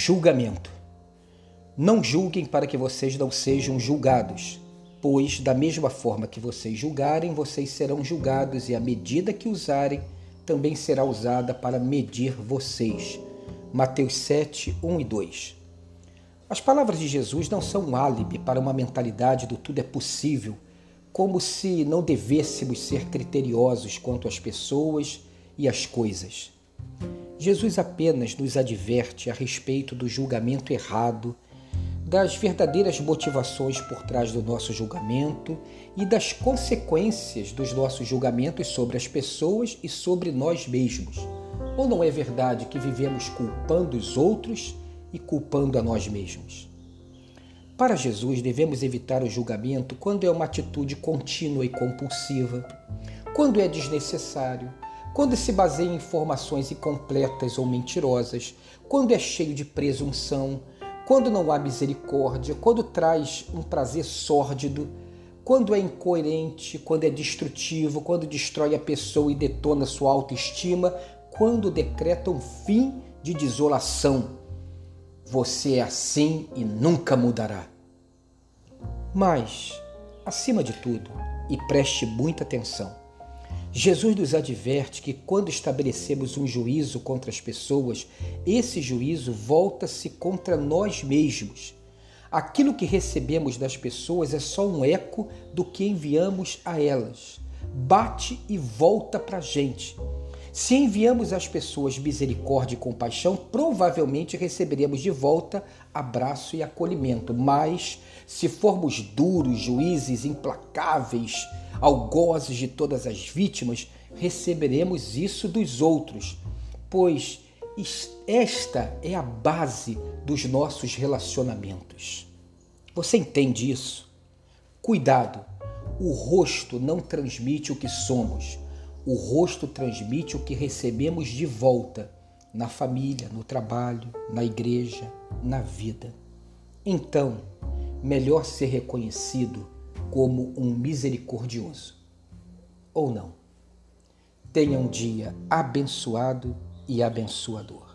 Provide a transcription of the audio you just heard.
Julgamento. Não julguem para que vocês não sejam julgados, pois, da mesma forma que vocês julgarem, vocês serão julgados, e a medida que usarem também será usada para medir vocês. Mateus 7, 1 e 2. As palavras de Jesus não são um álibi para uma mentalidade do tudo é possível, como se não devêssemos ser criteriosos quanto às pessoas e às coisas. Jesus apenas nos adverte a respeito do julgamento errado, das verdadeiras motivações por trás do nosso julgamento e das consequências dos nossos julgamentos sobre as pessoas e sobre nós mesmos. Ou não é verdade que vivemos culpando os outros e culpando a nós mesmos? Para Jesus, devemos evitar o julgamento quando é uma atitude contínua e compulsiva, quando é desnecessário, quando se baseia em informações incompletas ou mentirosas, quando é cheio de presunção, quando não há misericórdia, quando traz um prazer sórdido, quando é incoerente, quando é destrutivo, quando destrói a pessoa e detona sua autoestima, quando decreta um fim de desolação. Você é assim e nunca mudará. Mas, acima de tudo, e preste muita atenção, Jesus nos adverte que quando estabelecemos um juízo contra as pessoas, esse juízo volta-se contra nós mesmos. Aquilo que recebemos das pessoas é só um eco do que enviamos a elas. Bate e volta para a gente. Se enviamos às pessoas misericórdia e compaixão, provavelmente receberemos de volta abraço e acolhimento. Mas, se formos duros, juízes implacáveis, algozes de todas as vítimas, receberemos isso dos outros, pois esta é a base dos nossos relacionamentos. Você entende isso? Cuidado, o rosto não transmite o que somos, o rosto transmite o que recebemos de volta na família, no trabalho, na igreja, na vida. Então, melhor ser reconhecido como um misericordioso. Ou não. Tenha um dia abençoado e abençoador.